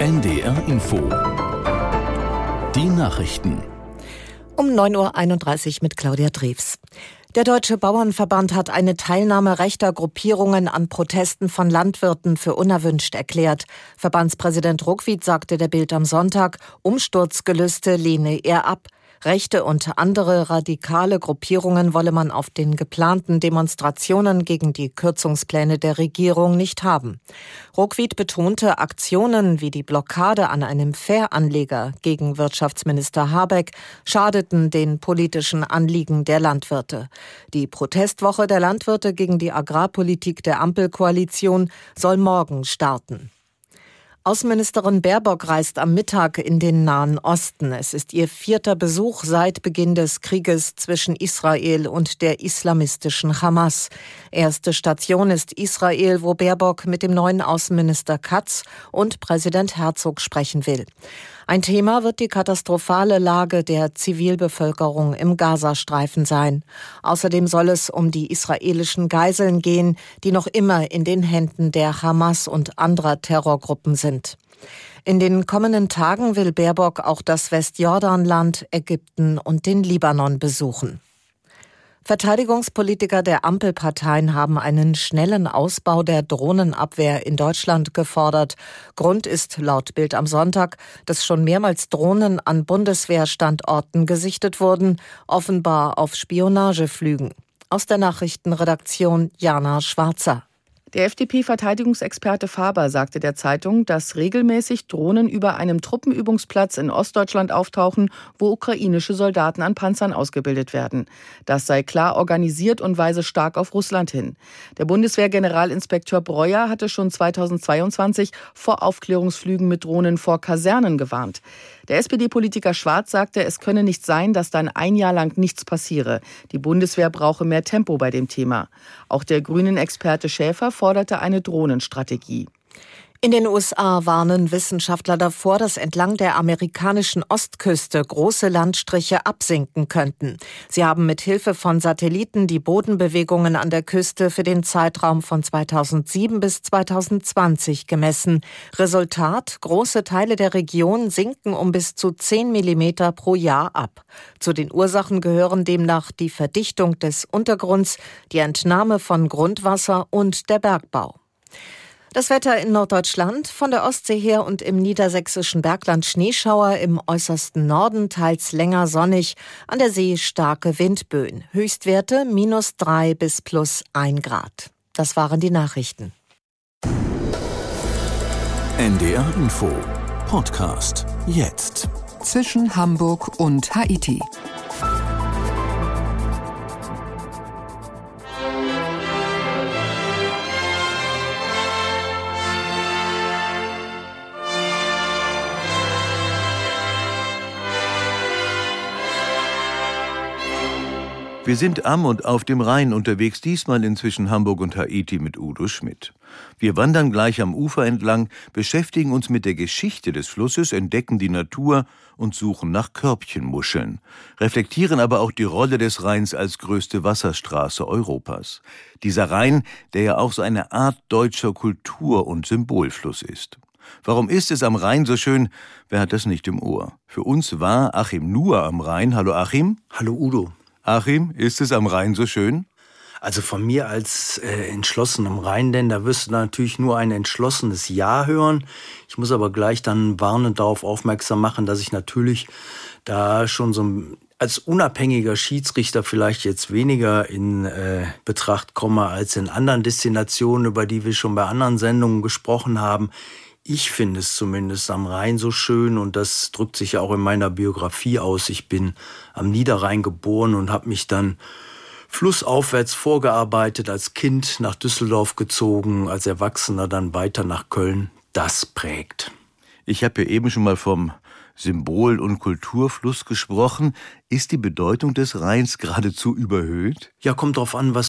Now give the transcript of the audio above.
NDR Info. Die Nachrichten. Um 9.31 Uhr mit Claudia Drews. Der Deutsche Bauernverband hat eine Teilnahme rechter Gruppierungen an Protesten von Landwirten für unerwünscht erklärt. Verbandspräsident Ruckwied sagte der Bild am Sonntag, Umsturzgelüste lehne er ab. Rechte und andere radikale Gruppierungen wolle man auf den geplanten Demonstrationen gegen die Kürzungspläne der Regierung nicht haben. Ruckwied betonte, Aktionen wie die Blockade an einem Fähranleger gegen Wirtschaftsminister Habeck schadeten den politischen Anliegen der Landwirte. Die Protestwoche der Landwirte gegen die Agrarpolitik der Ampelkoalition soll morgen starten. Außenministerin Baerbock reist am Mittag in den Nahen Osten. Es ist ihr vierter Besuch seit Beginn des Krieges zwischen Israel und der islamistischen Hamas. Erste Station ist Israel, wo Baerbock mit dem neuen Außenminister Katz und Präsident Herzog sprechen will. Ein Thema wird die katastrophale Lage der Zivilbevölkerung im Gazastreifen sein. Außerdem soll es um die israelischen Geiseln gehen, die noch immer in den Händen der Hamas und anderer Terrorgruppen sind. In den kommenden Tagen will Baerbock auch das Westjordanland, Ägypten und den Libanon besuchen. Verteidigungspolitiker der Ampelparteien haben einen schnellen Ausbau der Drohnenabwehr in Deutschland gefordert. Grund ist laut Bild am Sonntag, dass schon mehrmals Drohnen an Bundeswehrstandorten gesichtet wurden, offenbar auf Spionageflügen. Aus der Nachrichtenredaktion Jana Schwarzer. Der FDP-Verteidigungsexperte Faber sagte der Zeitung, dass regelmäßig Drohnen über einem Truppenübungsplatz in Ostdeutschland auftauchen, wo ukrainische Soldaten an Panzern ausgebildet werden. Das sei klar organisiert und weise stark auf Russland hin. Der Bundeswehr-Generalinspekteur Breuer hatte schon 2022 vor Aufklärungsflügen mit Drohnen vor Kasernen gewarnt. Der SPD-Politiker Schwarz sagte, es könne nicht sein, dass dann ein Jahr lang nichts passiere. Die Bundeswehr brauche mehr Tempo bei dem Thema. Auch der Grünen-Experte Schäfer forderte eine Drohnenstrategie. In den USA warnen Wissenschaftler davor, dass entlang der amerikanischen Ostküste große Landstriche absinken könnten. Sie haben mit Hilfe von Satelliten die Bodenbewegungen an der Küste für den Zeitraum von 2007 bis 2020 gemessen. Resultat, große Teile der Region sinken um bis zu 10 Millimeter pro Jahr ab. Zu den Ursachen gehören demnach die Verdichtung des Untergrunds, die Entnahme von Grundwasser und der Bergbau. Das Wetter in Norddeutschland, von der Ostsee her und im niedersächsischen Bergland Schneeschauer, im äußersten Norden teils länger sonnig, an der See starke Windböen. Höchstwerte minus drei bis plus ein Grad. Das waren die Nachrichten. NDR Info Podcast jetzt. Zwischen Hamburg und Haiti. Wir sind am und auf dem Rhein unterwegs, diesmal inzwischen Hamburg und Haiti mit Udo Schmidt. Wir wandern gleich am Ufer entlang, beschäftigen uns mit der Geschichte des Flusses, entdecken die Natur und suchen nach Körbchenmuscheln, reflektieren aber auch die Rolle des Rheins als größte Wasserstraße Europas. Dieser Rhein, der ja auch so eine Art deutscher Kultur- und Symbolfluss ist. Warum ist es am Rhein so schön? Wer hat das nicht im Ohr? Für uns war Achim nur am Rhein. Hallo Achim. Hallo Udo. Achim, ist es am Rhein so schön? Also von mir als äh, entschlossenem Rheinländer wirst du natürlich nur ein entschlossenes Ja hören. Ich muss aber gleich dann warnend darauf aufmerksam machen, dass ich natürlich da schon so als unabhängiger Schiedsrichter vielleicht jetzt weniger in äh, Betracht komme als in anderen Destinationen, über die wir schon bei anderen Sendungen gesprochen haben. Ich finde es zumindest am Rhein so schön und das drückt sich ja auch in meiner Biografie aus. Ich bin am Niederrhein geboren und habe mich dann flussaufwärts vorgearbeitet, als Kind nach Düsseldorf gezogen, als Erwachsener dann weiter nach Köln. Das prägt. Ich habe ja eben schon mal vom Symbol- und Kulturfluss gesprochen. Ist die Bedeutung des Rheins geradezu überhöht? Ja, kommt drauf an, was